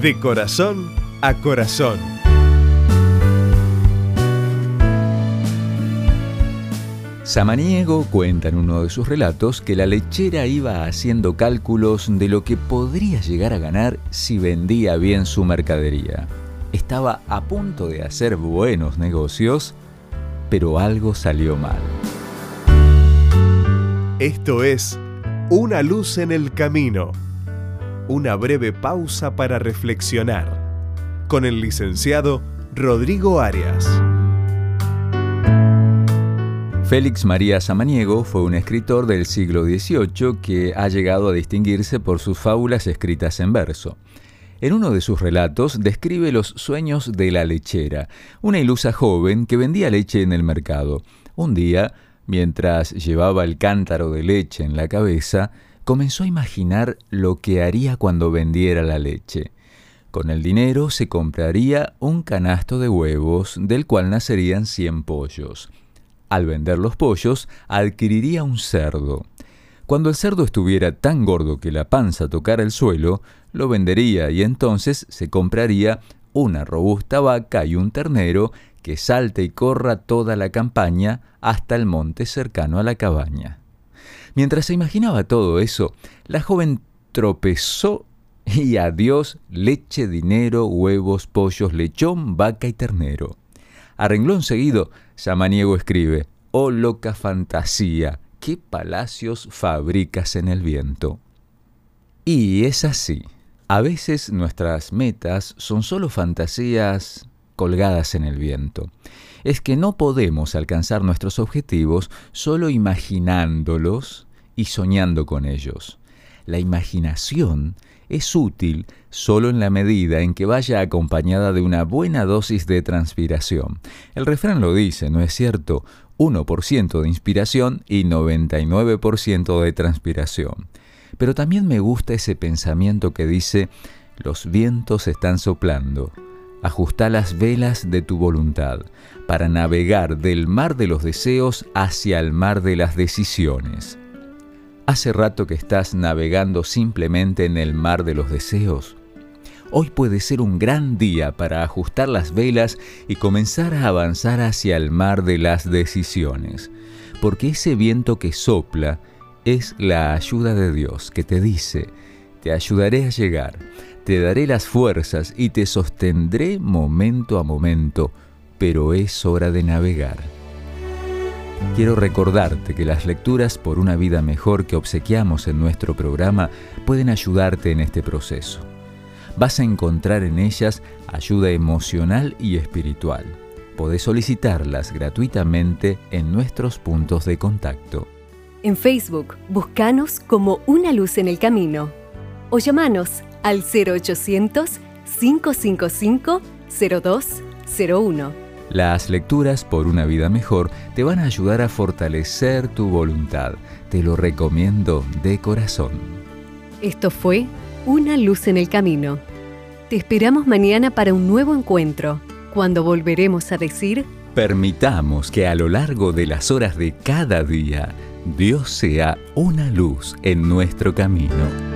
De corazón a corazón. Samaniego cuenta en uno de sus relatos que la lechera iba haciendo cálculos de lo que podría llegar a ganar si vendía bien su mercadería. Estaba a punto de hacer buenos negocios, pero algo salió mal. Esto es Una luz en el camino. Una breve pausa para reflexionar. Con el licenciado Rodrigo Arias. Félix María Samaniego fue un escritor del siglo XVIII que ha llegado a distinguirse por sus fábulas escritas en verso. En uno de sus relatos describe los sueños de la lechera, una ilusa joven que vendía leche en el mercado. Un día, mientras llevaba el cántaro de leche en la cabeza, comenzó a imaginar lo que haría cuando vendiera la leche. Con el dinero se compraría un canasto de huevos del cual nacerían 100 pollos. Al vender los pollos, adquiriría un cerdo. Cuando el cerdo estuviera tan gordo que la panza tocara el suelo, lo vendería y entonces se compraría una robusta vaca y un ternero que salte y corra toda la campaña hasta el monte cercano a la cabaña. Mientras se imaginaba todo eso, la joven tropezó y adiós leche, dinero, huevos, pollos, lechón, vaca y ternero. A renglón seguido, Samaniego escribe, Oh loca fantasía, qué palacios fabricas en el viento. Y es así. A veces nuestras metas son solo fantasías colgadas en el viento. Es que no podemos alcanzar nuestros objetivos solo imaginándolos y soñando con ellos. La imaginación es útil solo en la medida en que vaya acompañada de una buena dosis de transpiración. El refrán lo dice, ¿no es cierto? 1% de inspiración y 99% de transpiración. Pero también me gusta ese pensamiento que dice, los vientos están soplando. Ajusta las velas de tu voluntad para navegar del mar de los deseos hacia el mar de las decisiones. ¿Hace rato que estás navegando simplemente en el mar de los deseos? Hoy puede ser un gran día para ajustar las velas y comenzar a avanzar hacia el mar de las decisiones, porque ese viento que sopla es la ayuda de Dios que te dice, te ayudaré a llegar, te daré las fuerzas y te sostendré momento a momento, pero es hora de navegar. Quiero recordarte que las lecturas por una vida mejor que obsequiamos en nuestro programa pueden ayudarte en este proceso. Vas a encontrar en ellas ayuda emocional y espiritual. Podés solicitarlas gratuitamente en nuestros puntos de contacto. En Facebook, buscanos como Una Luz en el Camino o llamanos al 0800 555 0201. Las lecturas por una vida mejor te van a ayudar a fortalecer tu voluntad. Te lo recomiendo de corazón. Esto fue Una luz en el camino. Te esperamos mañana para un nuevo encuentro, cuando volveremos a decir... Permitamos que a lo largo de las horas de cada día, Dios sea una luz en nuestro camino.